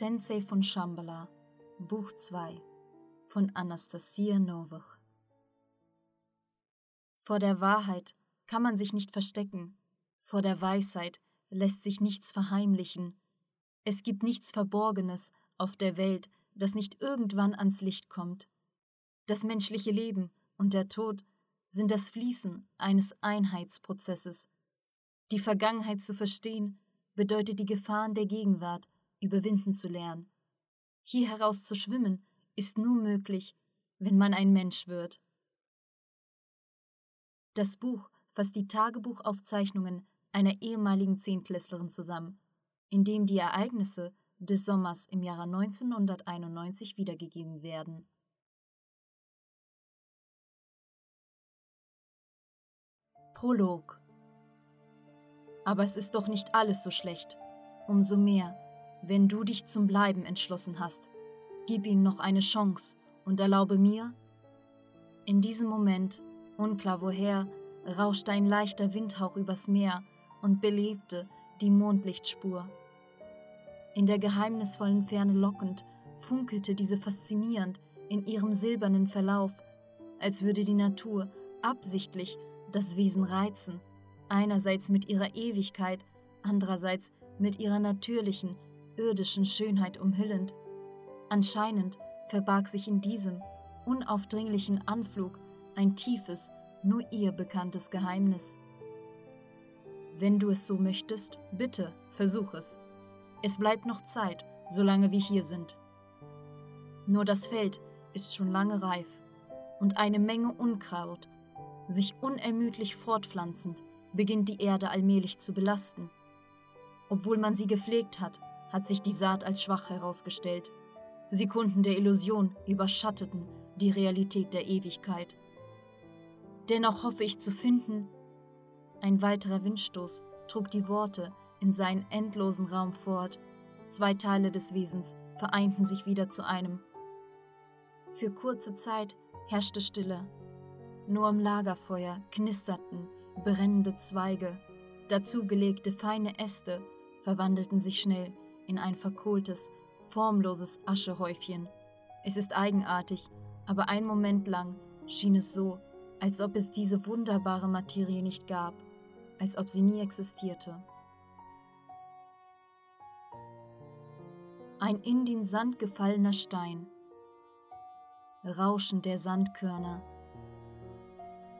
Sensei von Shambhala, Buch 2 von Anastasia Novich. Vor der Wahrheit kann man sich nicht verstecken, vor der Weisheit lässt sich nichts verheimlichen. Es gibt nichts Verborgenes auf der Welt, das nicht irgendwann ans Licht kommt. Das menschliche Leben und der Tod sind das Fließen eines Einheitsprozesses. Die Vergangenheit zu verstehen bedeutet die Gefahren der Gegenwart überwinden zu lernen. Hier heraus zu schwimmen ist nur möglich, wenn man ein Mensch wird. Das Buch fasst die Tagebuchaufzeichnungen einer ehemaligen Zehntklässlerin zusammen, in dem die Ereignisse des Sommers im Jahre 1991 wiedergegeben werden. Prolog Aber es ist doch nicht alles so schlecht. Umso mehr, wenn du dich zum Bleiben entschlossen hast. Gib ihm noch eine Chance und erlaube mir. In diesem Moment, unklar woher, rauschte ein leichter Windhauch übers Meer und belebte die Mondlichtspur. In der geheimnisvollen Ferne lockend funkelte diese faszinierend in ihrem silbernen Verlauf, als würde die Natur absichtlich das Wesen reizen, einerseits mit ihrer Ewigkeit, andererseits mit ihrer natürlichen, irdischen Schönheit umhüllend. Anscheinend verbarg sich in diesem unaufdringlichen Anflug ein tiefes, nur ihr bekanntes Geheimnis. Wenn du es so möchtest, bitte, versuch es. Es bleibt noch Zeit, solange wir hier sind. Nur das Feld ist schon lange reif und eine Menge Unkraut, sich unermüdlich fortpflanzend, beginnt die Erde allmählich zu belasten. Obwohl man sie gepflegt hat, hat sich die Saat als schwach herausgestellt. Sekunden der Illusion überschatteten die Realität der Ewigkeit. Dennoch hoffe ich zu finden. Ein weiterer Windstoß trug die Worte in seinen endlosen Raum fort. Zwei Teile des Wesens vereinten sich wieder zu einem. Für kurze Zeit herrschte Stille. Nur im Lagerfeuer knisterten brennende Zweige. Dazugelegte feine Äste verwandelten sich schnell in ein verkohltes, formloses Aschehäufchen. Es ist eigenartig, aber einen Moment lang schien es so, als ob es diese wunderbare Materie nicht gab, als ob sie nie existierte. Ein in den Sand gefallener Stein, Rauschen der Sandkörner,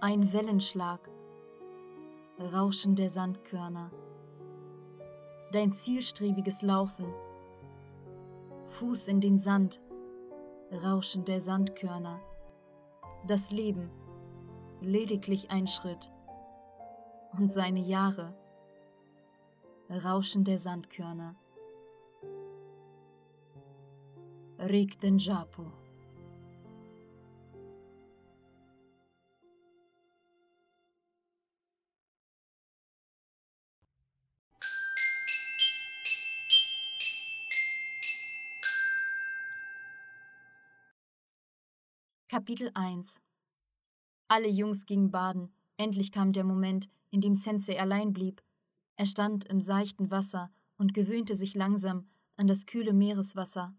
ein Wellenschlag, Rauschen der Sandkörner, dein zielstrebiges Laufen, Fuß in den Sand, Rauschen der Sandkörner, das Leben, lediglich ein Schritt, und seine Jahre, Rauschen der Sandkörner. Rik den Japo. Kapitel 1 Alle Jungs gingen baden. Endlich kam der Moment, in dem Sensei allein blieb. Er stand im seichten Wasser und gewöhnte sich langsam an das kühle Meereswasser.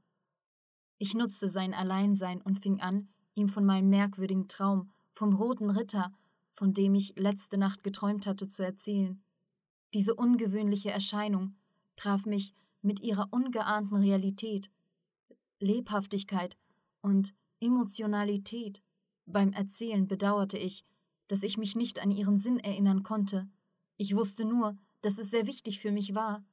Ich nutzte sein Alleinsein und fing an, ihm von meinem merkwürdigen Traum vom roten Ritter, von dem ich letzte Nacht geträumt hatte, zu erzählen. Diese ungewöhnliche Erscheinung traf mich mit ihrer ungeahnten Realität, Lebhaftigkeit und Emotionalität. Beim Erzählen bedauerte ich, dass ich mich nicht an ihren Sinn erinnern konnte. Ich wusste nur, dass es sehr wichtig für mich war.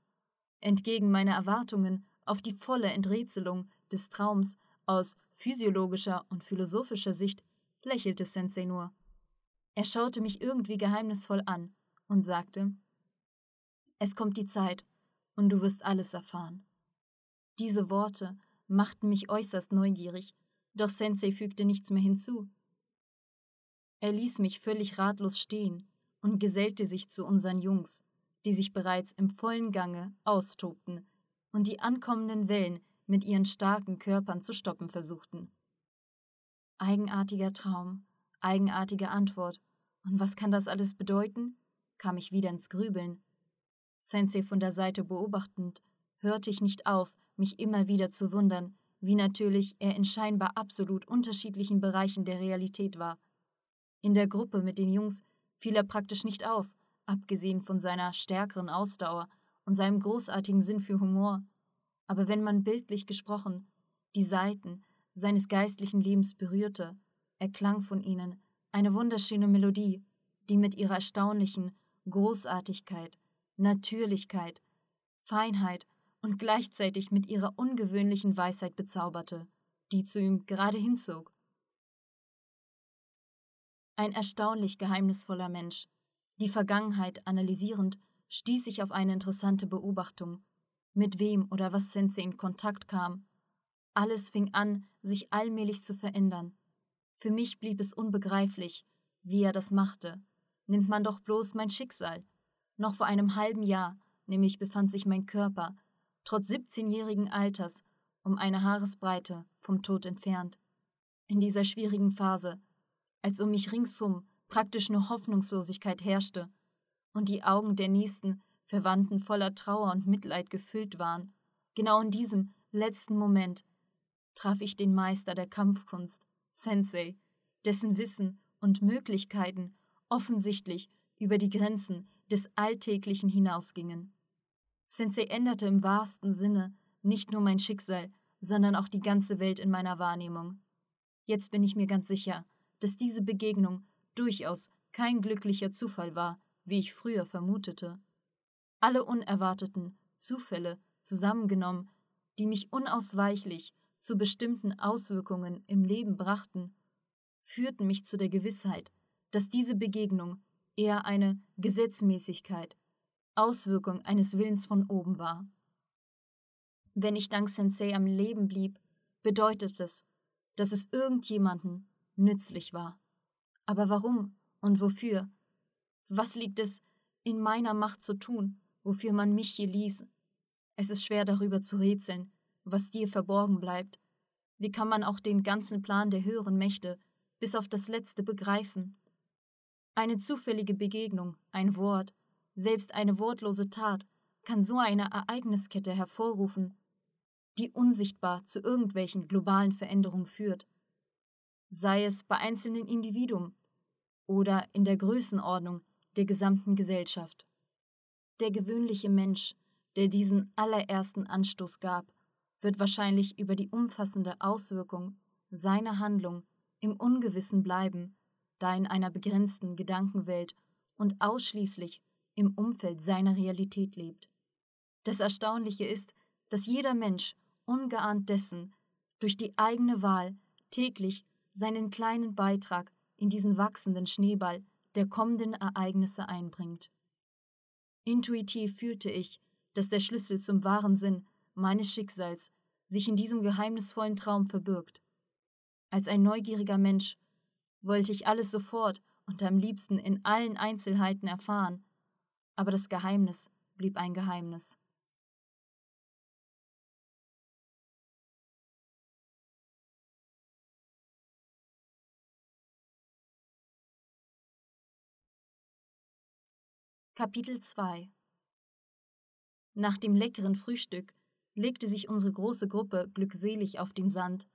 Entgegen meiner Erwartungen auf die volle Enträtselung des Traums aus physiologischer und philosophischer Sicht lächelte Sensei nur. Er schaute mich irgendwie geheimnisvoll an und sagte: Es kommt die Zeit, und du wirst alles erfahren. Diese Worte machten mich äußerst neugierig doch Sensei fügte nichts mehr hinzu. Er ließ mich völlig ratlos stehen und gesellte sich zu unseren Jungs, die sich bereits im vollen Gange austobten und die ankommenden Wellen mit ihren starken Körpern zu stoppen versuchten. Eigenartiger Traum, eigenartige Antwort. Und was kann das alles bedeuten? kam ich wieder ins Grübeln. Sensei von der Seite beobachtend, hörte ich nicht auf, mich immer wieder zu wundern, wie natürlich er in scheinbar absolut unterschiedlichen Bereichen der Realität war. In der Gruppe mit den Jungs fiel er praktisch nicht auf, abgesehen von seiner stärkeren Ausdauer und seinem großartigen Sinn für Humor. Aber wenn man bildlich gesprochen die Seiten seines geistlichen Lebens berührte, erklang von ihnen eine wunderschöne Melodie, die mit ihrer erstaunlichen Großartigkeit, Natürlichkeit, Feinheit und gleichzeitig mit ihrer ungewöhnlichen Weisheit bezauberte, die zu ihm gerade hinzog. Ein erstaunlich geheimnisvoller Mensch. Die Vergangenheit analysierend, stieß ich auf eine interessante Beobachtung. Mit wem oder was Sensei in Kontakt kam. Alles fing an, sich allmählich zu verändern. Für mich blieb es unbegreiflich, wie er das machte. Nimmt man doch bloß mein Schicksal. Noch vor einem halben Jahr, nämlich befand sich mein Körper, trotz 17-jährigen Alters, um eine Haaresbreite vom Tod entfernt. In dieser schwierigen Phase, als um mich ringsum praktisch nur Hoffnungslosigkeit herrschte und die Augen der nächsten Verwandten voller Trauer und Mitleid gefüllt waren, genau in diesem letzten Moment traf ich den Meister der Kampfkunst, Sensei, dessen Wissen und Möglichkeiten offensichtlich über die Grenzen des Alltäglichen hinausgingen. Sensei änderte im wahrsten Sinne nicht nur mein Schicksal, sondern auch die ganze Welt in meiner Wahrnehmung. Jetzt bin ich mir ganz sicher, dass diese Begegnung durchaus kein glücklicher Zufall war, wie ich früher vermutete. Alle unerwarteten Zufälle zusammengenommen, die mich unausweichlich zu bestimmten Auswirkungen im Leben brachten, führten mich zu der Gewissheit, dass diese Begegnung eher eine Gesetzmäßigkeit, Auswirkung eines Willens von oben war. Wenn ich dank Sensei am Leben blieb, bedeutet es, dass es irgendjemanden nützlich war. Aber warum und wofür? Was liegt es in meiner Macht zu tun, wofür man mich hier ließ? Es ist schwer darüber zu rätseln, was dir verborgen bleibt. Wie kann man auch den ganzen Plan der höheren Mächte bis auf das Letzte begreifen? Eine zufällige Begegnung, ein Wort, selbst eine wortlose Tat kann so eine Ereigniskette hervorrufen, die unsichtbar zu irgendwelchen globalen Veränderungen führt. Sei es bei einzelnen Individuen oder in der Größenordnung der gesamten Gesellschaft. Der gewöhnliche Mensch, der diesen allerersten Anstoß gab, wird wahrscheinlich über die umfassende Auswirkung seiner Handlung im Ungewissen bleiben, da in einer begrenzten Gedankenwelt und ausschließlich im Umfeld seiner Realität lebt. Das Erstaunliche ist, dass jeder Mensch, ungeahnt dessen, durch die eigene Wahl täglich seinen kleinen Beitrag in diesen wachsenden Schneeball der kommenden Ereignisse einbringt. Intuitiv fühlte ich, dass der Schlüssel zum wahren Sinn meines Schicksals sich in diesem geheimnisvollen Traum verbirgt. Als ein neugieriger Mensch wollte ich alles sofort und am liebsten in allen Einzelheiten erfahren, aber das Geheimnis blieb ein Geheimnis. Kapitel 2 Nach dem leckeren Frühstück legte sich unsere große Gruppe glückselig auf den Sand,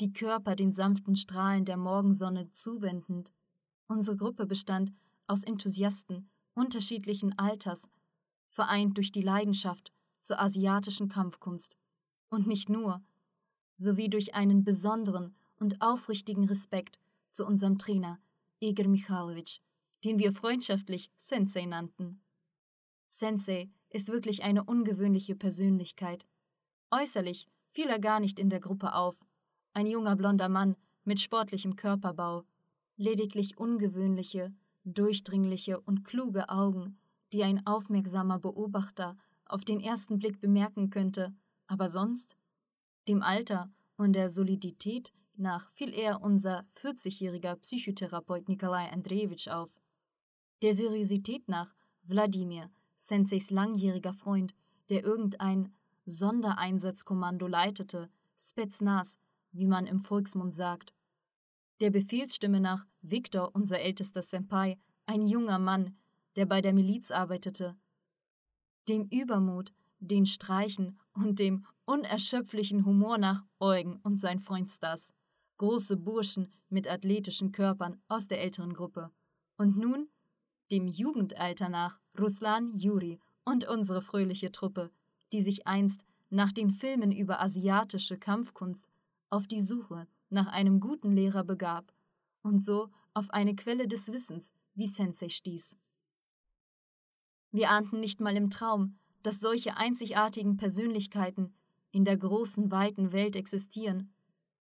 die Körper den sanften Strahlen der Morgensonne zuwendend. Unsere Gruppe bestand aus Enthusiasten unterschiedlichen Alters, vereint durch die Leidenschaft zur asiatischen Kampfkunst. Und nicht nur, sowie durch einen besonderen und aufrichtigen Respekt zu unserem Trainer, Igor Michalowitsch, den wir freundschaftlich Sensei nannten. Sensei ist wirklich eine ungewöhnliche Persönlichkeit. Äußerlich fiel er gar nicht in der Gruppe auf. Ein junger blonder Mann mit sportlichem Körperbau, lediglich ungewöhnliche, durchdringliche und kluge Augen, die ein aufmerksamer Beobachter auf den ersten Blick bemerken könnte, aber sonst? Dem Alter und der Solidität nach fiel eher unser 40-jähriger Psychotherapeut Nikolai Andrejewitsch auf. Der Seriosität nach Wladimir, Senseis langjähriger Freund, der irgendein Sondereinsatzkommando leitete, Spetsnaz, wie man im Volksmund sagt. Der Befehlsstimme nach Viktor, unser ältester Senpai, ein junger Mann, der bei der Miliz arbeitete. Dem Übermut, den Streichen und dem unerschöpflichen Humor nach Eugen und sein Freund Stas, große Burschen mit athletischen Körpern aus der älteren Gruppe. Und nun dem Jugendalter nach Ruslan, Juri und unsere fröhliche Truppe, die sich einst nach den Filmen über asiatische Kampfkunst auf die Suche nach einem guten Lehrer begab und so auf eine Quelle des Wissens wie Sensei stieß. Wir ahnten nicht mal im Traum, dass solche einzigartigen Persönlichkeiten in der großen, weiten Welt existieren.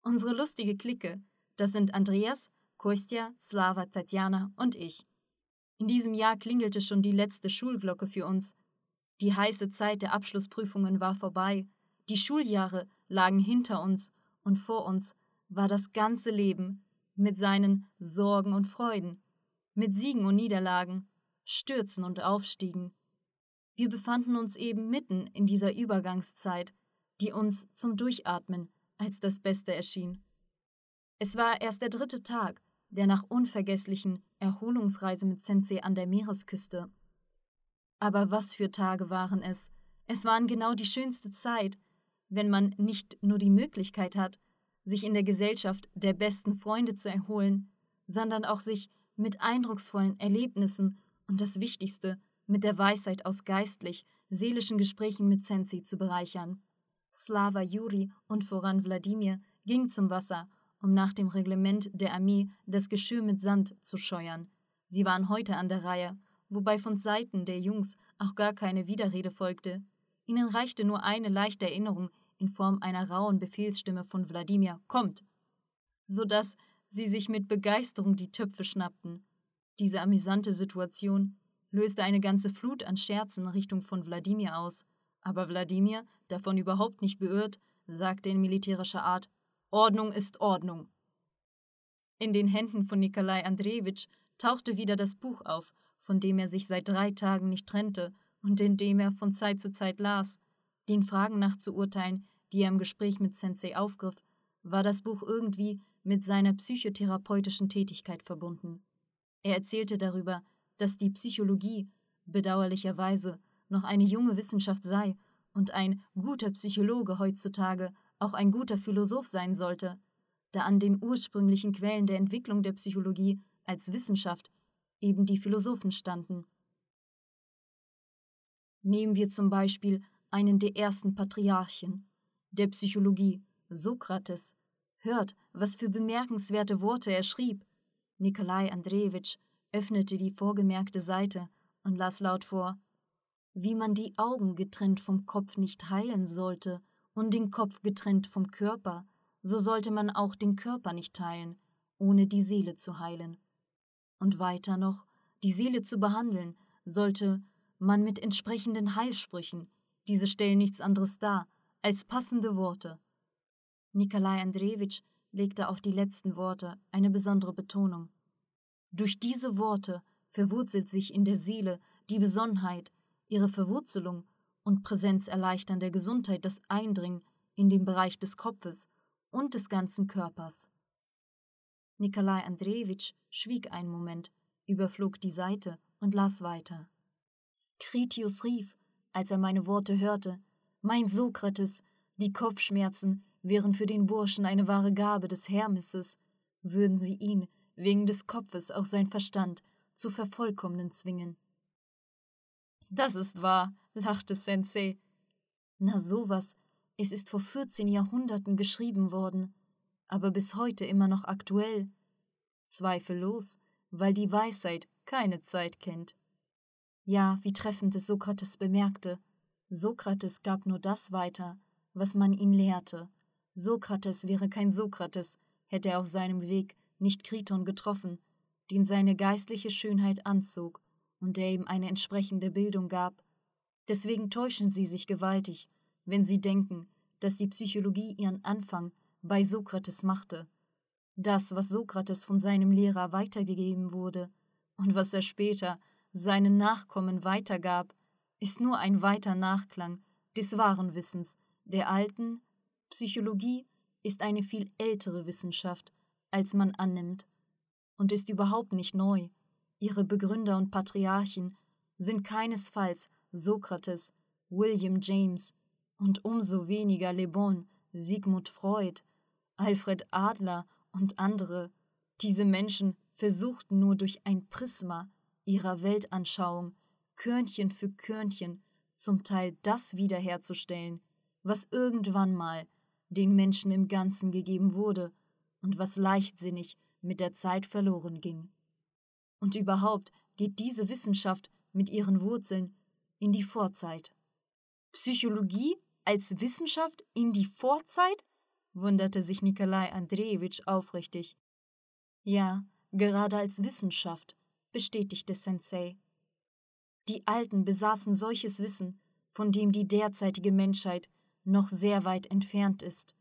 Unsere lustige Clique, das sind Andreas, Kostja, Slava, Tatjana und ich. In diesem Jahr klingelte schon die letzte Schulglocke für uns. Die heiße Zeit der Abschlussprüfungen war vorbei, die Schuljahre lagen hinter uns und vor uns war das ganze Leben mit seinen Sorgen und Freuden, mit Siegen und Niederlagen, Stürzen und Aufstiegen. Wir befanden uns eben mitten in dieser Übergangszeit, die uns zum Durchatmen als das Beste erschien. Es war erst der dritte Tag der nach unvergesslichen Erholungsreise mit Sensei an der Meeresküste. Aber was für Tage waren es? Es waren genau die schönste Zeit, wenn man nicht nur die Möglichkeit hat, sich in der Gesellschaft der besten Freunde zu erholen, sondern auch sich mit eindrucksvollen Erlebnissen und das Wichtigste, mit der Weisheit aus geistlich, seelischen Gesprächen mit Sensei zu bereichern. Slava Juri und voran Wladimir gingen zum Wasser, um nach dem Reglement der Armee das Geschirr mit Sand zu scheuern. Sie waren heute an der Reihe, wobei von Seiten der Jungs auch gar keine Widerrede folgte. Ihnen reichte nur eine leichte Erinnerung in Form einer rauen Befehlsstimme von Wladimir Kommt, so dass sie sich mit Begeisterung die Töpfe schnappten. Diese amüsante Situation löste eine ganze Flut an Scherzen Richtung von Wladimir aus, aber Wladimir, davon überhaupt nicht beirrt, sagte in militärischer Art Ordnung ist Ordnung. In den Händen von Nikolai Andrejewitsch tauchte wieder das Buch auf, von dem er sich seit drei Tagen nicht trennte und in dem er von Zeit zu Zeit las. Den Fragen nach zu urteilen, die er im Gespräch mit Sensei aufgriff, war das Buch irgendwie mit seiner psychotherapeutischen Tätigkeit verbunden. Er erzählte darüber, dass die Psychologie bedauerlicherweise noch eine junge Wissenschaft sei und ein guter Psychologe heutzutage auch ein guter Philosoph sein sollte, da an den ursprünglichen Quellen der Entwicklung der Psychologie als Wissenschaft eben die Philosophen standen. Nehmen wir zum Beispiel einen der ersten Patriarchen der Psychologie, Sokrates. Hört, was für bemerkenswerte Worte er schrieb. Nikolai Andrejewitsch öffnete die vorgemerkte Seite und las laut vor, wie man die Augen getrennt vom Kopf nicht heilen sollte und den Kopf getrennt vom Körper, so sollte man auch den Körper nicht teilen, ohne die Seele zu heilen. Und weiter noch, die Seele zu behandeln, sollte man mit entsprechenden Heilsprüchen, diese stellen nichts anderes dar, als passende Worte. Nikolai Andrejewitsch legte auf die letzten Worte eine besondere Betonung. Durch diese Worte verwurzelt sich in der Seele die Besonnenheit, ihre Verwurzelung und Präsenz erleichtern der Gesundheit das Eindringen in den Bereich des Kopfes und des ganzen Körpers. Nikolai Andrejewitsch schwieg einen Moment, überflog die Seite und las weiter. Kritius rief, als er meine Worte hörte, Mein Sokrates, die Kopfschmerzen wären für den Burschen eine wahre Gabe des Hermeses, würden sie ihn, wegen des Kopfes auch sein Verstand, zu vervollkommnen zwingen. Das ist wahr, lachte Sensei. Na sowas, es ist vor 14 Jahrhunderten geschrieben worden, aber bis heute immer noch aktuell. Zweifellos, weil die Weisheit keine Zeit kennt. Ja, wie treffend es Sokrates bemerkte. Sokrates gab nur das weiter, was man ihn lehrte. Sokrates wäre kein Sokrates, hätte er auf seinem Weg nicht Kriton getroffen, den seine geistliche Schönheit anzog und der ihm eine entsprechende Bildung gab. Deswegen täuschen sie sich gewaltig, wenn sie denken, dass die Psychologie ihren Anfang bei Sokrates machte. Das, was Sokrates von seinem Lehrer weitergegeben wurde und was er später seinen Nachkommen weitergab, ist nur ein weiter Nachklang des wahren Wissens, der alten Psychologie ist eine viel ältere Wissenschaft, als man annimmt, und ist überhaupt nicht neu. Ihre Begründer und Patriarchen sind keinesfalls Sokrates, William James und umso weniger Le Bon, Sigmund Freud, Alfred Adler und andere. Diese Menschen versuchten nur durch ein Prisma ihrer Weltanschauung Körnchen für Körnchen zum Teil das wiederherzustellen, was irgendwann mal den Menschen im Ganzen gegeben wurde und was leichtsinnig mit der Zeit verloren ging. Und überhaupt geht diese Wissenschaft mit ihren Wurzeln in die Vorzeit. Psychologie als Wissenschaft in die Vorzeit? wunderte sich Nikolai Andrejewitsch aufrichtig. Ja, gerade als Wissenschaft, bestätigte Sensei. Die Alten besaßen solches Wissen, von dem die derzeitige Menschheit noch sehr weit entfernt ist.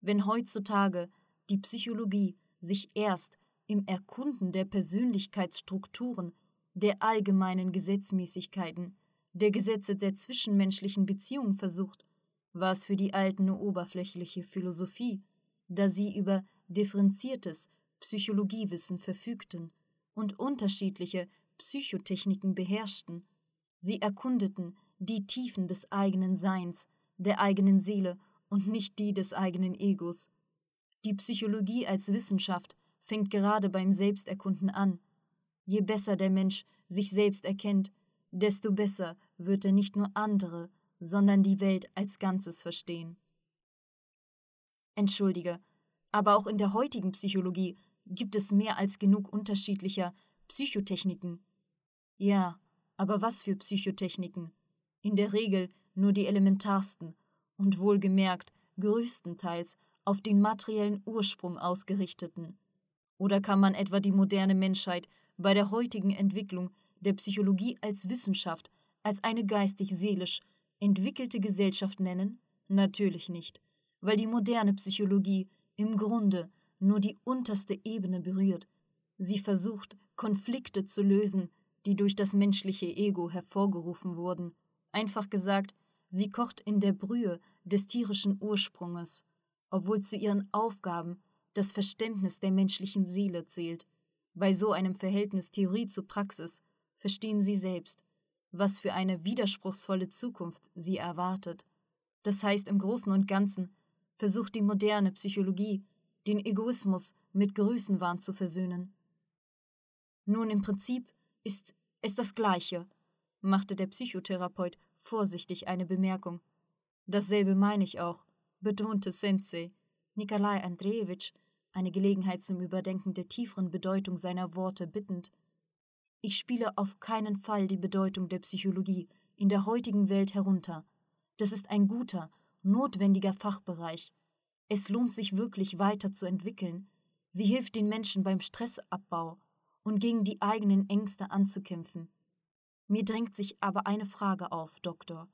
Wenn heutzutage die Psychologie sich erst im Erkunden der Persönlichkeitsstrukturen, der allgemeinen Gesetzmäßigkeiten, der Gesetze der zwischenmenschlichen Beziehung versucht, war es für die Alten nur oberflächliche Philosophie, da sie über differenziertes Psychologiewissen verfügten und unterschiedliche Psychotechniken beherrschten. Sie erkundeten die Tiefen des eigenen Seins, der eigenen Seele und nicht die des eigenen Egos. Die Psychologie als Wissenschaft fängt gerade beim Selbsterkunden an. Je besser der Mensch sich selbst erkennt, desto besser wird er nicht nur andere, sondern die Welt als Ganzes verstehen. Entschuldige, aber auch in der heutigen Psychologie gibt es mehr als genug unterschiedlicher Psychotechniken. Ja, aber was für Psychotechniken? In der Regel nur die elementarsten und wohlgemerkt größtenteils auf den materiellen Ursprung ausgerichteten. Oder kann man etwa die moderne Menschheit bei der heutigen Entwicklung der Psychologie als Wissenschaft, als eine geistig-seelisch entwickelte Gesellschaft nennen? Natürlich nicht, weil die moderne Psychologie im Grunde nur die unterste Ebene berührt. Sie versucht, Konflikte zu lösen, die durch das menschliche Ego hervorgerufen wurden. Einfach gesagt, sie kocht in der Brühe des tierischen Ursprunges, obwohl zu ihren Aufgaben das Verständnis der menschlichen Seele zählt. Bei so einem Verhältnis Theorie zu Praxis verstehen Sie selbst, was für eine widerspruchsvolle Zukunft Sie erwartet. Das heißt, im Großen und Ganzen versucht die moderne Psychologie, den Egoismus mit Größenwahn zu versöhnen. Nun, im Prinzip ist es das Gleiche, machte der Psychotherapeut vorsichtig eine Bemerkung. Dasselbe meine ich auch, betonte Sensei. Nikolai Andrejewitsch, eine Gelegenheit zum Überdenken der tieferen Bedeutung seiner Worte bittend. Ich spiele auf keinen Fall die Bedeutung der Psychologie in der heutigen Welt herunter. Das ist ein guter, notwendiger Fachbereich. Es lohnt sich wirklich weiter zu entwickeln. Sie hilft den Menschen beim Stressabbau und gegen die eigenen Ängste anzukämpfen. Mir drängt sich aber eine Frage auf, Doktor.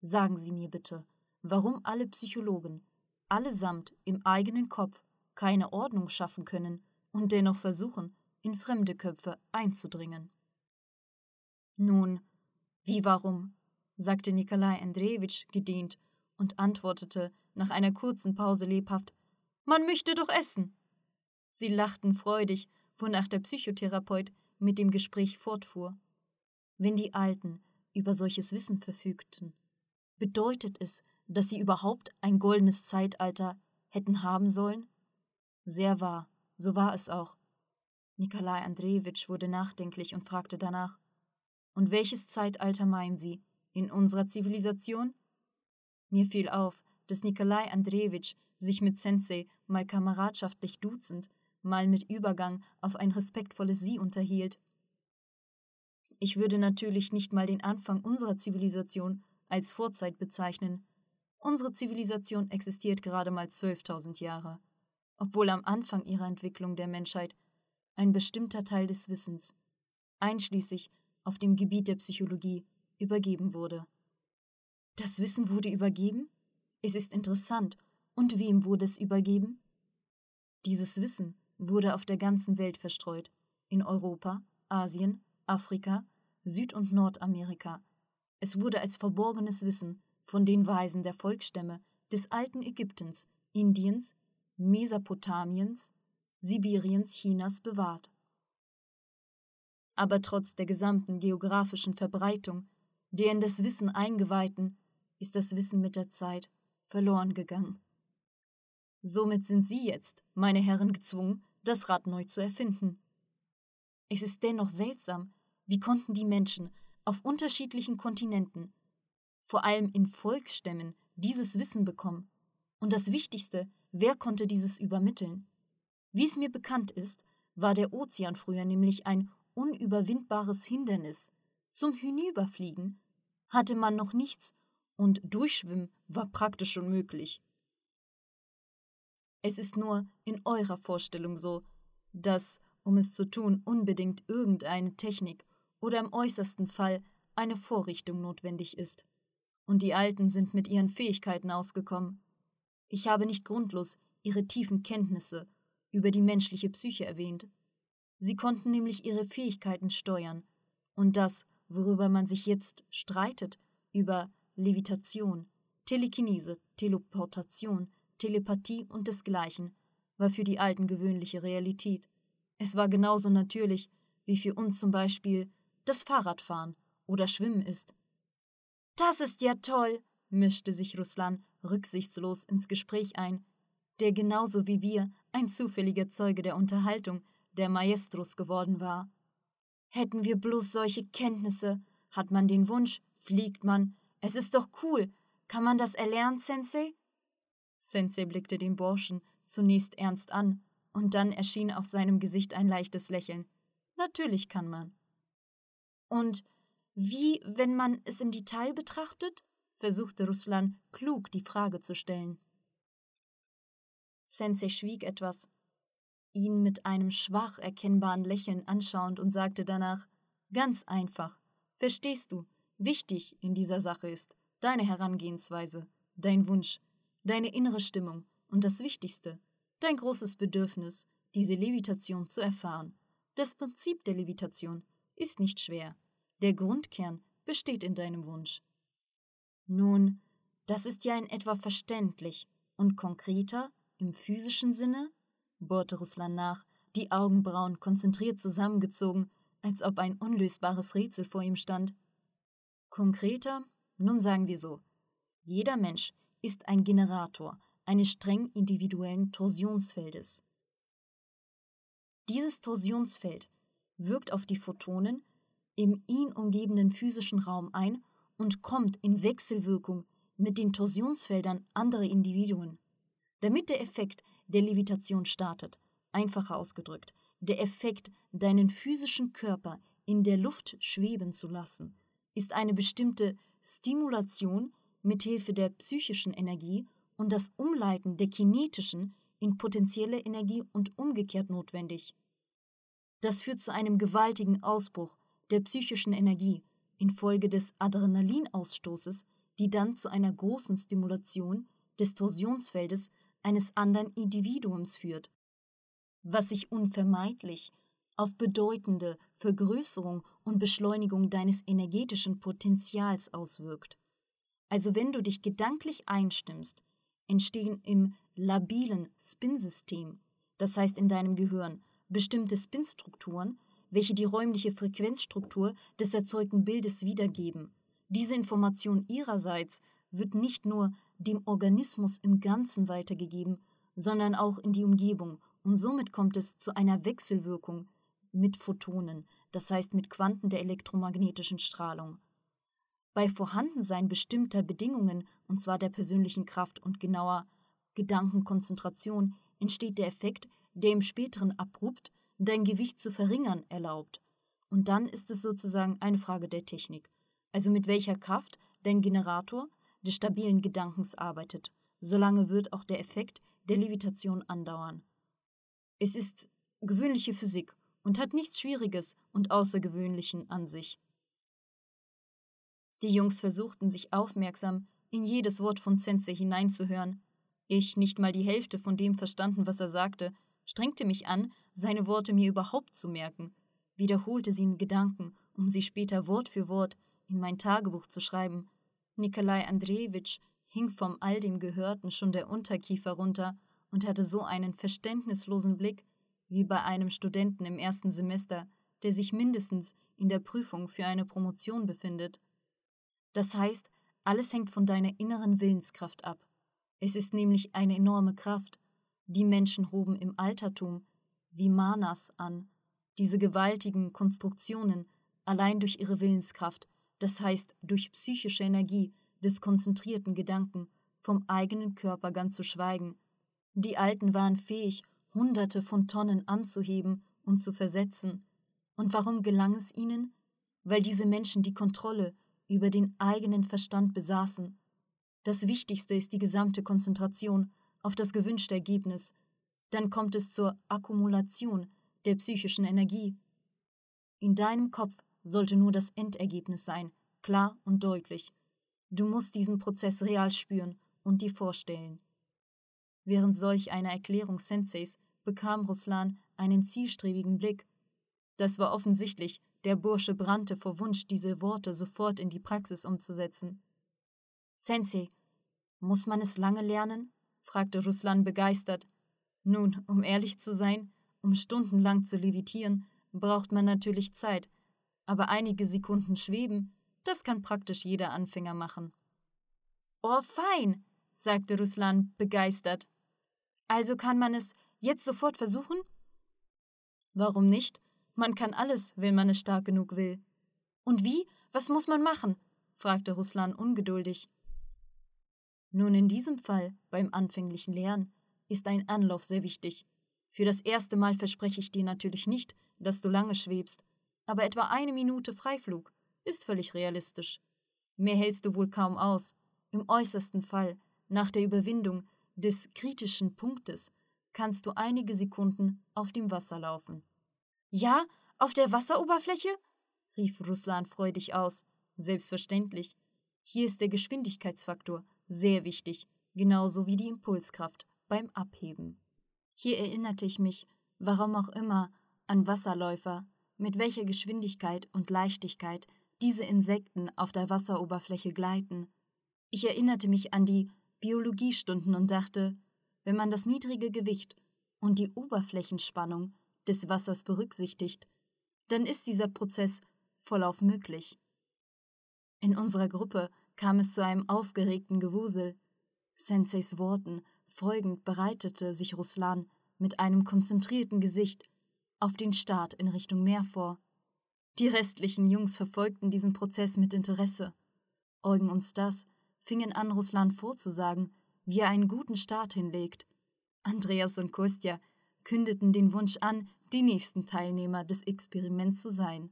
Sagen Sie mir bitte, warum alle Psychologen allesamt im eigenen Kopf keine Ordnung schaffen können und dennoch versuchen, in fremde Köpfe einzudringen. Nun, wie warum? sagte Nikolai Andrejewitsch gedehnt und antwortete nach einer kurzen Pause lebhaft: Man möchte doch essen. Sie lachten freudig wonach der Psychotherapeut mit dem Gespräch fortfuhr. Wenn die Alten über solches Wissen verfügten, bedeutet es, dass sie überhaupt ein goldenes Zeitalter hätten haben sollen? Sehr wahr, so war es auch. Nikolai Andrejewitsch wurde nachdenklich und fragte danach: Und welches Zeitalter meinen Sie? In unserer Zivilisation? Mir fiel auf, dass Nikolai Andrejewitsch sich mit Sensei mal kameradschaftlich duzend mal mit Übergang auf ein respektvolles Sie unterhielt. Ich würde natürlich nicht mal den Anfang unserer Zivilisation als Vorzeit bezeichnen. Unsere Zivilisation existiert gerade mal 12.000 Jahre, obwohl am Anfang ihrer Entwicklung der Menschheit ein bestimmter Teil des Wissens, einschließlich auf dem Gebiet der Psychologie, übergeben wurde. Das Wissen wurde übergeben? Es ist interessant. Und wem wurde es übergeben? Dieses Wissen wurde auf der ganzen Welt verstreut, in Europa, Asien, Afrika, Süd- und Nordamerika. Es wurde als verborgenes Wissen von den Weisen der Volksstämme des alten Ägyptens, Indiens, Mesopotamiens, Sibiriens, Chinas bewahrt. Aber trotz der gesamten geografischen Verbreitung der in das Wissen Eingeweihten ist das Wissen mit der Zeit verloren gegangen. Somit sind Sie jetzt, meine Herren, gezwungen, das Rad neu zu erfinden. Es ist dennoch seltsam, wie konnten die Menschen auf unterschiedlichen Kontinenten, vor allem in Volksstämmen, dieses Wissen bekommen? Und das Wichtigste, wer konnte dieses übermitteln? Wie es mir bekannt ist, war der Ozean früher nämlich ein unüberwindbares Hindernis. Zum Hinüberfliegen hatte man noch nichts und Durchschwimmen war praktisch unmöglich. Es ist nur in eurer Vorstellung so, dass, um es zu tun, unbedingt irgendeine Technik oder im äußersten Fall eine Vorrichtung notwendig ist. Und die Alten sind mit ihren Fähigkeiten ausgekommen. Ich habe nicht grundlos ihre tiefen Kenntnisse über die menschliche Psyche erwähnt. Sie konnten nämlich ihre Fähigkeiten steuern. Und das, worüber man sich jetzt streitet, über Levitation, Telekinese, Teleportation, Telepathie und desgleichen, war für die Alten gewöhnliche Realität. Es war genauso natürlich, wie für uns zum Beispiel das Fahrradfahren oder Schwimmen ist. Das ist ja toll, mischte sich Ruslan rücksichtslos ins Gespräch ein, der genauso wie wir ein zufälliger Zeuge der Unterhaltung der Maestros geworden war. Hätten wir bloß solche Kenntnisse, hat man den Wunsch, fliegt man. Es ist doch cool. Kann man das erlernen, Sensei? Sensei blickte den Burschen zunächst ernst an, und dann erschien auf seinem Gesicht ein leichtes Lächeln. Natürlich kann man. Und wie, wenn man es im Detail betrachtet? versuchte Ruslan klug die Frage zu stellen. Sensei schwieg etwas, ihn mit einem schwach erkennbaren Lächeln anschauend und sagte danach Ganz einfach. Verstehst du, wichtig in dieser Sache ist deine Herangehensweise, dein Wunsch, deine innere Stimmung und das Wichtigste, dein großes Bedürfnis, diese Levitation zu erfahren. Das Prinzip der Levitation ist nicht schwer. Der Grundkern besteht in deinem Wunsch. Nun, das ist ja in etwa verständlich und konkreter im physischen Sinne? bohrte Russland nach, die Augenbrauen konzentriert zusammengezogen, als ob ein unlösbares Rätsel vor ihm stand. Konkreter? Nun sagen wir so. Jeder Mensch ist ein Generator eines streng individuellen Torsionsfeldes. Dieses Torsionsfeld wirkt auf die Photonen im ihn umgebenden physischen Raum ein und kommt in Wechselwirkung mit den Torsionsfeldern anderer Individuen. Damit der Effekt der Levitation startet, einfacher ausgedrückt, der Effekt, deinen physischen Körper in der Luft schweben zu lassen, ist eine bestimmte Stimulation mithilfe der psychischen Energie und das Umleiten der kinetischen in potenzielle Energie und umgekehrt notwendig. Das führt zu einem gewaltigen Ausbruch der psychischen Energie infolge des Adrenalinausstoßes, die dann zu einer großen Stimulation des Torsionsfeldes eines anderen Individuums führt, was sich unvermeidlich auf bedeutende Vergrößerung und Beschleunigung deines energetischen Potenzials auswirkt. Also wenn du dich gedanklich einstimmst, entstehen im labilen Spinsystem, das heißt in deinem Gehirn, bestimmte Spinstrukturen, welche die räumliche Frequenzstruktur des erzeugten Bildes wiedergeben. Diese Information ihrerseits wird nicht nur dem Organismus im Ganzen weitergegeben, sondern auch in die Umgebung, und somit kommt es zu einer Wechselwirkung mit Photonen, das heißt mit Quanten der elektromagnetischen Strahlung. Bei Vorhandensein bestimmter Bedingungen, und zwar der persönlichen Kraft und genauer Gedankenkonzentration, entsteht der Effekt, der im späteren abrupt dein Gewicht zu verringern erlaubt. Und dann ist es sozusagen eine Frage der Technik, also mit welcher Kraft dein Generator des stabilen Gedankens arbeitet. Solange wird auch der Effekt der Levitation andauern. Es ist gewöhnliche Physik und hat nichts Schwieriges und Außergewöhnlichen an sich. Die Jungs versuchten sich aufmerksam in jedes Wort von Sensei hineinzuhören. Ich nicht mal die Hälfte von dem verstanden, was er sagte, strengte mich an, seine Worte mir überhaupt zu merken, wiederholte sie in Gedanken, um sie später Wort für Wort in mein Tagebuch zu schreiben. Nikolai Andrejewitsch hing vom all dem Gehörten schon der Unterkiefer runter und hatte so einen verständnislosen Blick, wie bei einem Studenten im ersten Semester, der sich mindestens in der Prüfung für eine Promotion befindet. Das heißt, Alles hängt von deiner inneren Willenskraft ab. Es ist nämlich eine enorme Kraft. Die Menschen hoben im Altertum wie Manas an, diese gewaltigen Konstruktionen, allein durch ihre Willenskraft, das heißt durch psychische Energie des konzentrierten Gedanken, vom eigenen Körper ganz zu schweigen. Die Alten waren fähig, Hunderte von Tonnen anzuheben und zu versetzen. Und warum gelang es ihnen? Weil diese Menschen die Kontrolle über den eigenen Verstand besaßen. Das Wichtigste ist die gesamte Konzentration auf das gewünschte Ergebnis. Dann kommt es zur Akkumulation der psychischen Energie. In deinem Kopf sollte nur das Endergebnis sein, klar und deutlich. Du musst diesen Prozess real spüren und dir vorstellen. Während solch einer Erklärung Senseis bekam Ruslan einen zielstrebigen Blick. Das war offensichtlich, der Bursche brannte vor Wunsch, diese Worte sofort in die Praxis umzusetzen. Sensei, muss man es lange lernen? fragte Ruslan begeistert. Nun, um ehrlich zu sein, um stundenlang zu levitieren, braucht man natürlich Zeit, aber einige Sekunden schweben, das kann praktisch jeder Anfänger machen. Oh, fein, sagte Ruslan begeistert. Also kann man es jetzt sofort versuchen? Warum nicht? Man kann alles, wenn man es stark genug will. Und wie? Was muss man machen? fragte Ruslan ungeduldig. Nun, in diesem Fall, beim anfänglichen Lernen, ist ein Anlauf sehr wichtig. Für das erste Mal verspreche ich dir natürlich nicht, dass du lange schwebst, aber etwa eine Minute Freiflug ist völlig realistisch. Mehr hältst du wohl kaum aus. Im äußersten Fall, nach der Überwindung des kritischen Punktes, kannst du einige Sekunden auf dem Wasser laufen. Ja, auf der Wasseroberfläche? rief Ruslan freudig aus. Selbstverständlich. Hier ist der Geschwindigkeitsfaktor sehr wichtig, genauso wie die Impulskraft beim Abheben. Hier erinnerte ich mich, warum auch immer, an Wasserläufer, mit welcher Geschwindigkeit und Leichtigkeit diese Insekten auf der Wasseroberfläche gleiten. Ich erinnerte mich an die Biologiestunden und dachte, wenn man das niedrige Gewicht und die Oberflächenspannung des Wassers berücksichtigt, dann ist dieser Prozess vollauf möglich. In unserer Gruppe kam es zu einem aufgeregten Gewusel. Senseis Worten folgend bereitete sich Ruslan mit einem konzentrierten Gesicht auf den Start in Richtung Meer vor. Die restlichen Jungs verfolgten diesen Prozess mit Interesse. Eugen und Stas fingen an, Ruslan vorzusagen, wie er einen guten Start hinlegt. Andreas und Kostja kündeten den Wunsch an, die nächsten Teilnehmer des Experiments zu sein.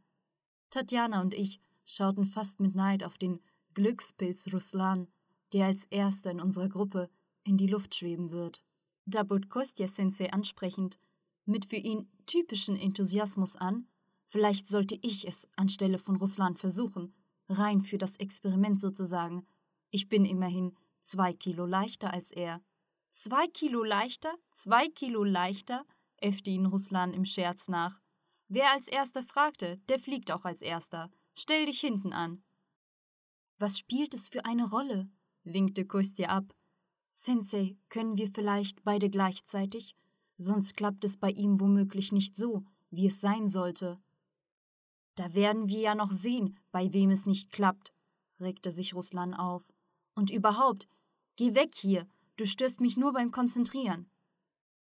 Tatjana und ich schauten fast mit Neid auf den Glückspilz Ruslan, der als erster in unserer Gruppe in die Luft schweben wird. Da bot Kostja Sensei ansprechend, mit für ihn typischen Enthusiasmus an, vielleicht sollte ich es anstelle von Ruslan versuchen, rein für das Experiment sozusagen. Ich bin immerhin zwei Kilo leichter als er. Zwei Kilo leichter? Zwei Kilo leichter? äffte ihn Ruslan im Scherz nach. Wer als erster fragte, der fliegt auch als erster. Stell dich hinten an. Was spielt es für eine Rolle? winkte Kostja ab. Sensei, können wir vielleicht beide gleichzeitig? Sonst klappt es bei ihm womöglich nicht so, wie es sein sollte. Da werden wir ja noch sehen, bei wem es nicht klappt, regte sich Ruslan auf. Und überhaupt, geh weg hier, du störst mich nur beim Konzentrieren.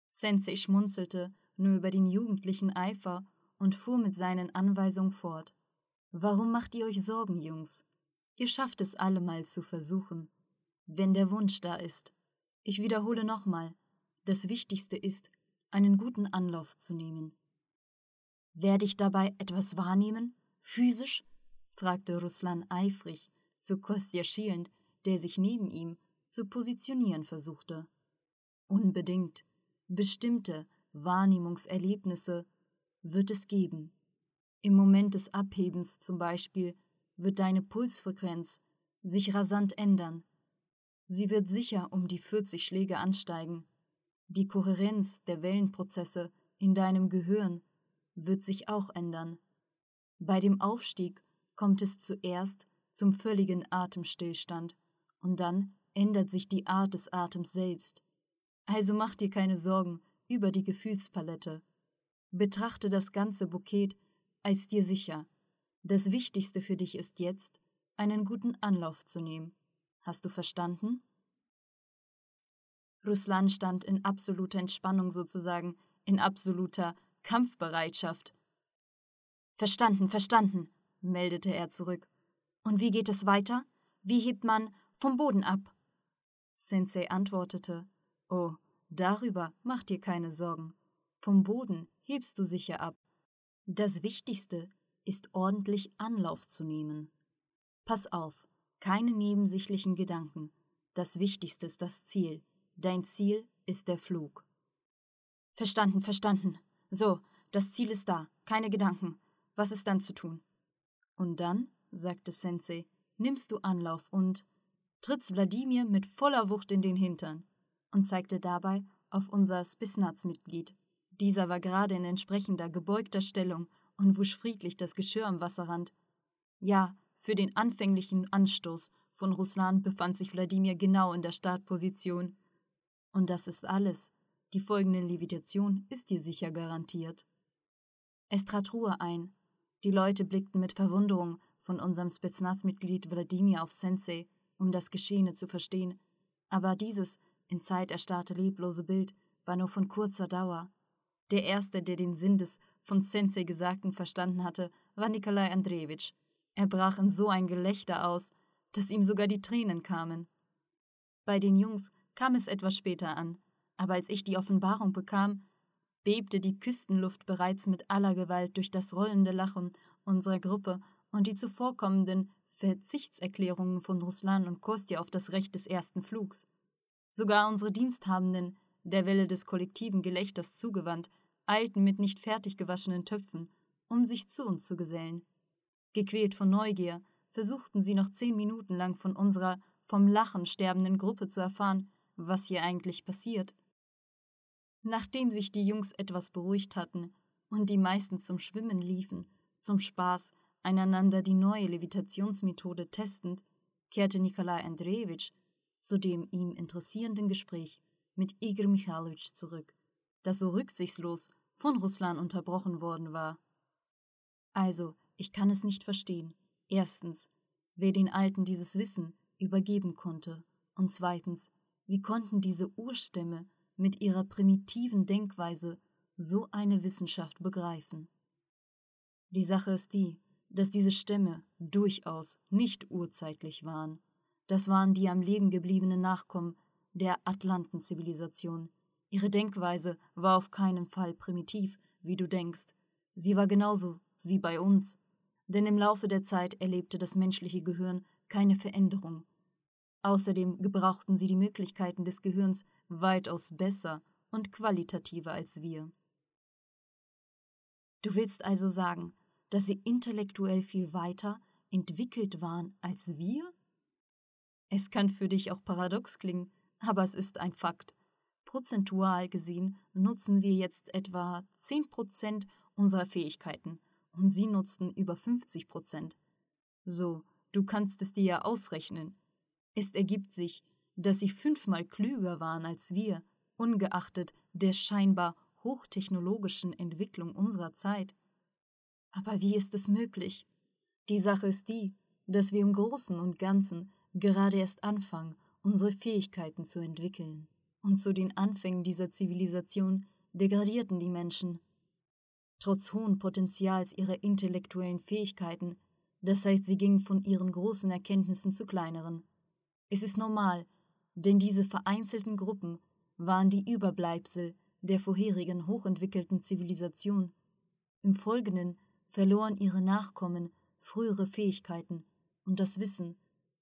Sensei schmunzelte nur über den jugendlichen Eifer und fuhr mit seinen Anweisungen fort. Warum macht ihr euch Sorgen, Jungs? Ihr schafft es allemal zu versuchen, wenn der Wunsch da ist. Ich wiederhole nochmal, das Wichtigste ist, einen guten Anlauf zu nehmen. Werde ich dabei etwas wahrnehmen? Physisch? fragte Ruslan eifrig, zu Kostja schielend, der sich neben ihm zu positionieren versuchte. Unbedingt. Bestimmte Wahrnehmungserlebnisse wird es geben. Im Moment des Abhebens zum Beispiel wird deine Pulsfrequenz sich rasant ändern. Sie wird sicher um die 40 Schläge ansteigen. Die Kohärenz der Wellenprozesse in deinem Gehirn wird sich auch ändern. Bei dem Aufstieg kommt es zuerst zum völligen Atemstillstand und dann ändert sich die Art des Atems selbst. Also mach dir keine Sorgen über die Gefühlspalette. Betrachte das ganze Bouquet als dir sicher. Das Wichtigste für dich ist jetzt, einen guten Anlauf zu nehmen. Hast du verstanden? Ruslan stand in absoluter Entspannung sozusagen, in absoluter Kampfbereitschaft. Verstanden, verstanden, meldete er zurück. Und wie geht es weiter? Wie hebt man vom Boden ab? Sensei antwortete: Oh, darüber mach dir keine Sorgen. Vom Boden hebst du sicher ab. Das Wichtigste ist ordentlich Anlauf zu nehmen. Pass auf, keine nebensächlichen Gedanken. Das Wichtigste ist das Ziel. Dein Ziel ist der Flug. Verstanden, verstanden. So, das Ziel ist da, keine Gedanken. Was ist dann zu tun? Und dann, sagte Sensei, nimmst du Anlauf und trittst Wladimir mit voller Wucht in den Hintern und zeigte dabei auf unser Spisnaz-Mitglied. Dieser war gerade in entsprechender gebeugter Stellung und wusch friedlich das Geschirr am Wasserrand. Ja, für den anfänglichen Anstoß von Russland befand sich Wladimir genau in der Startposition. Und das ist alles. Die folgende Levitation ist dir sicher garantiert. Es trat Ruhe ein. Die Leute blickten mit Verwunderung von unserem Spetsnaz-Mitglied Wladimir auf Sensei, um das Geschehene zu verstehen. Aber dieses in Zeit erstarrte leblose Bild war nur von kurzer Dauer. Der Erste, der den Sinn des von Sensei Gesagten verstanden hatte, war Nikolai Andrejewitsch. Er brach in so ein Gelächter aus, dass ihm sogar die Tränen kamen. Bei den Jungs kam es etwas später an, aber als ich die Offenbarung bekam, bebte die Küstenluft bereits mit aller Gewalt durch das rollende Lachen unserer Gruppe und die zuvorkommenden Verzichtserklärungen von Ruslan und Kostja auf das Recht des ersten Flugs. Sogar unsere Diensthabenden, der Welle des kollektiven Gelächters zugewandt, eilten mit nicht fertig gewaschenen Töpfen, um sich zu uns zu gesellen. Gequält von Neugier versuchten sie noch zehn Minuten lang von unserer vom Lachen sterbenden Gruppe zu erfahren, was hier eigentlich passiert. Nachdem sich die Jungs etwas beruhigt hatten und die meisten zum Schwimmen liefen, zum Spaß, einander die neue Levitationsmethode testend, kehrte Nikolai Andrejewitsch zu dem ihm interessierenden Gespräch mit Igor Michalowitsch zurück, das so rücksichtslos von Russland unterbrochen worden war. Also, ich kann es nicht verstehen. Erstens, wer den Alten dieses Wissen übergeben konnte, und zweitens, wie konnten diese Urstämme mit ihrer primitiven Denkweise so eine Wissenschaft begreifen? Die Sache ist die, dass diese Stämme durchaus nicht urzeitlich waren. Das waren die am Leben gebliebenen Nachkommen der Atlantenzivilisation. Ihre Denkweise war auf keinen Fall primitiv, wie du denkst. Sie war genauso wie bei uns. Denn im Laufe der Zeit erlebte das menschliche Gehirn keine Veränderung. Außerdem gebrauchten sie die Möglichkeiten des Gehirns weitaus besser und qualitativer als wir. Du willst also sagen, dass sie intellektuell viel weiter entwickelt waren als wir? Es kann für dich auch paradox klingen, aber es ist ein Fakt. Prozentual gesehen nutzen wir jetzt etwa 10% unserer Fähigkeiten und sie nutzten über 50%. So, du kannst es dir ja ausrechnen. Es ergibt sich, dass sie fünfmal klüger waren als wir, ungeachtet der scheinbar hochtechnologischen Entwicklung unserer Zeit. Aber wie ist es möglich? Die Sache ist die, dass wir im Großen und Ganzen gerade erst anfangen, unsere Fähigkeiten zu entwickeln. Und zu den Anfängen dieser Zivilisation degradierten die Menschen. Trotz hohen Potenzials ihrer intellektuellen Fähigkeiten, das heißt, sie gingen von ihren großen Erkenntnissen zu kleineren. Es ist normal, denn diese vereinzelten Gruppen waren die Überbleibsel der vorherigen hochentwickelten Zivilisation. Im Folgenden verloren ihre Nachkommen frühere Fähigkeiten und das Wissen,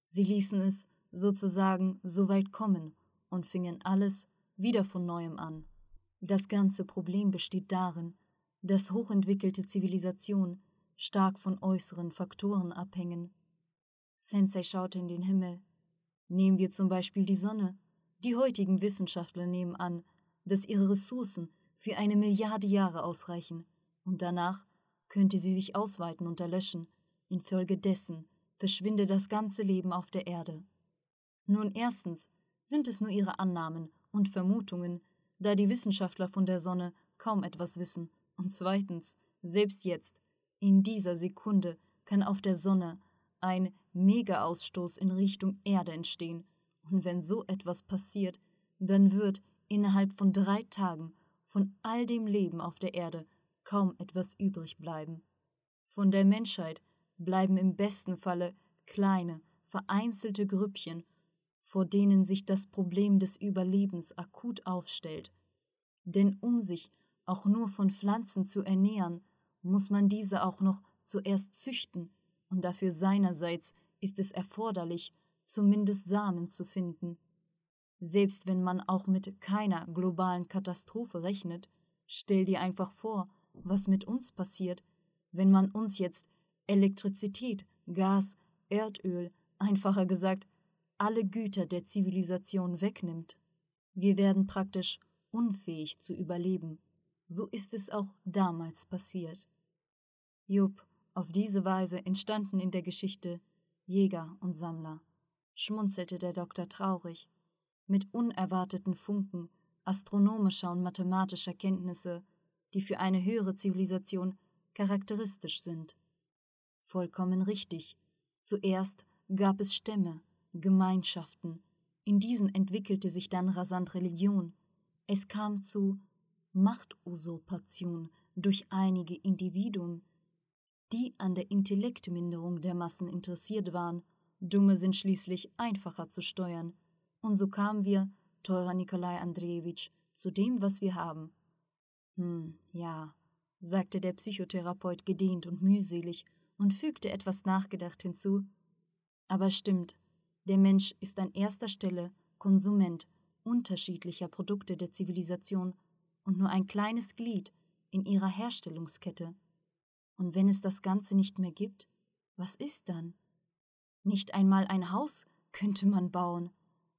Sie ließen es sozusagen so weit kommen und fingen alles wieder von neuem an. Das ganze Problem besteht darin, dass hochentwickelte Zivilisationen stark von äußeren Faktoren abhängen. Sensei schaute in den Himmel. Nehmen wir zum Beispiel die Sonne. Die heutigen Wissenschaftler nehmen an, dass ihre Ressourcen für eine Milliarde Jahre ausreichen, und danach könnte sie sich ausweiten und erlöschen, infolgedessen verschwinde das ganze Leben auf der Erde. Nun erstens sind es nur ihre Annahmen und Vermutungen, da die Wissenschaftler von der Sonne kaum etwas wissen, und zweitens, selbst jetzt, in dieser Sekunde, kann auf der Sonne ein Mega-Ausstoß in Richtung Erde entstehen. Und wenn so etwas passiert, dann wird innerhalb von drei Tagen von all dem Leben auf der Erde kaum etwas übrig bleiben. Von der Menschheit bleiben im besten Falle kleine, vereinzelte Grüppchen, vor denen sich das Problem des Überlebens akut aufstellt. Denn um sich auch nur von Pflanzen zu ernähren, muss man diese auch noch zuerst züchten, und dafür seinerseits ist es erforderlich, zumindest Samen zu finden. Selbst wenn man auch mit keiner globalen Katastrophe rechnet, stell dir einfach vor, was mit uns passiert, wenn man uns jetzt Elektrizität, Gas, Erdöl, einfacher gesagt, alle Güter der Zivilisation wegnimmt. Wir werden praktisch unfähig zu überleben. So ist es auch damals passiert. Jupp, auf diese Weise entstanden in der Geschichte Jäger und Sammler, schmunzelte der Doktor traurig. Mit unerwarteten Funken astronomischer und mathematischer Kenntnisse, die für eine höhere Zivilisation charakteristisch sind. Vollkommen richtig. Zuerst gab es Stämme, Gemeinschaften. In diesen entwickelte sich dann rasant Religion. Es kam zu Machtusurpation durch einige Individuen, die an der Intellektminderung der Massen interessiert waren. Dumme sind schließlich einfacher zu steuern. Und so kamen wir, teurer Nikolai Andrejewitsch, zu dem, was wir haben. Hm, ja, sagte der Psychotherapeut gedehnt und mühselig und fügte etwas nachgedacht hinzu. Aber stimmt, der Mensch ist an erster Stelle Konsument unterschiedlicher Produkte der Zivilisation und nur ein kleines Glied in ihrer Herstellungskette. Und wenn es das Ganze nicht mehr gibt, was ist dann? Nicht einmal ein Haus könnte man bauen.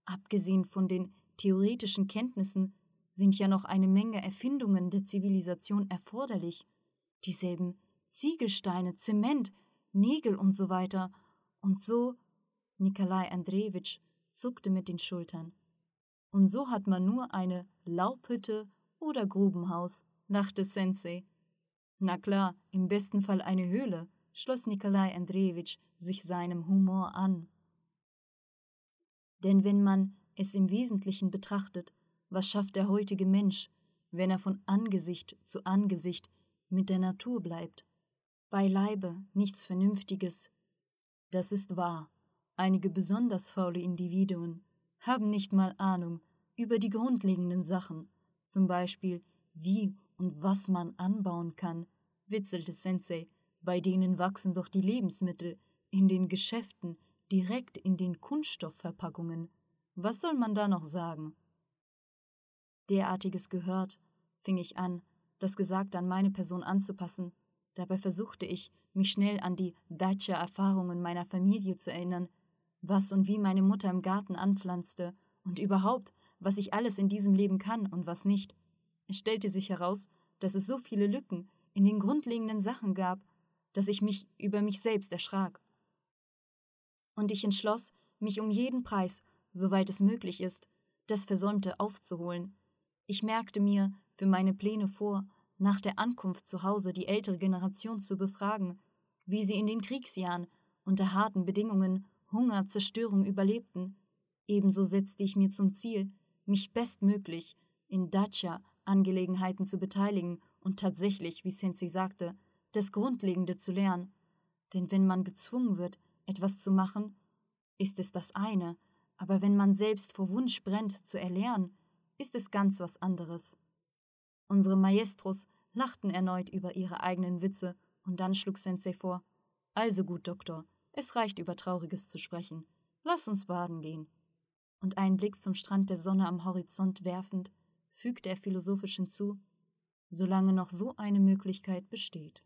Abgesehen von den theoretischen Kenntnissen sind ja noch eine Menge Erfindungen der Zivilisation erforderlich. Dieselben Ziegelsteine, Zement, Nägel und so weiter. Und so. Nikolai Andrejewitsch zuckte mit den Schultern. Und so hat man nur eine Laubhütte oder Grubenhaus, lachte Sensei. Na klar, im besten Fall eine Höhle, schloss Nikolai Andrejewitsch sich seinem Humor an. Denn wenn man es im Wesentlichen betrachtet, was schafft der heutige Mensch, wenn er von Angesicht zu Angesicht mit der Natur bleibt? Beileibe nichts Vernünftiges. Das ist wahr. Einige besonders faule Individuen haben nicht mal Ahnung über die grundlegenden Sachen, zum Beispiel wie und was man anbauen kann, witzelte Sensei, bei denen wachsen doch die Lebensmittel in den Geschäften direkt in den Kunststoffverpackungen. Was soll man da noch sagen? Derartiges gehört, fing ich an, das Gesagte an meine Person anzupassen. Dabei versuchte ich, mich schnell an die Dacia-Erfahrungen meiner Familie zu erinnern, was und wie meine Mutter im Garten anpflanzte und überhaupt, was ich alles in diesem Leben kann und was nicht. Es stellte sich heraus, dass es so viele Lücken in den grundlegenden Sachen gab, dass ich mich über mich selbst erschrak. Und ich entschloss, mich um jeden Preis, soweit es möglich ist, das Versäumte aufzuholen. Ich merkte mir für meine Pläne vor, nach der Ankunft zu Hause die ältere Generation zu befragen, wie sie in den Kriegsjahren unter harten Bedingungen Hunger, Zerstörung überlebten. Ebenso setzte ich mir zum Ziel, mich bestmöglich in Dacia-Angelegenheiten zu beteiligen und tatsächlich, wie Sensei sagte, das Grundlegende zu lernen. Denn wenn man gezwungen wird, etwas zu machen, ist es das eine, aber wenn man selbst vor Wunsch brennt, zu erlernen, ist es ganz was anderes. Unsere Maestros lachten erneut über ihre eigenen Witze, und dann schlug Sensei vor: Also gut, Doktor, es reicht über Trauriges zu sprechen. Lass uns baden gehen. Und einen Blick zum Strand der Sonne am Horizont werfend, fügte er philosophisch hinzu: Solange noch so eine Möglichkeit besteht.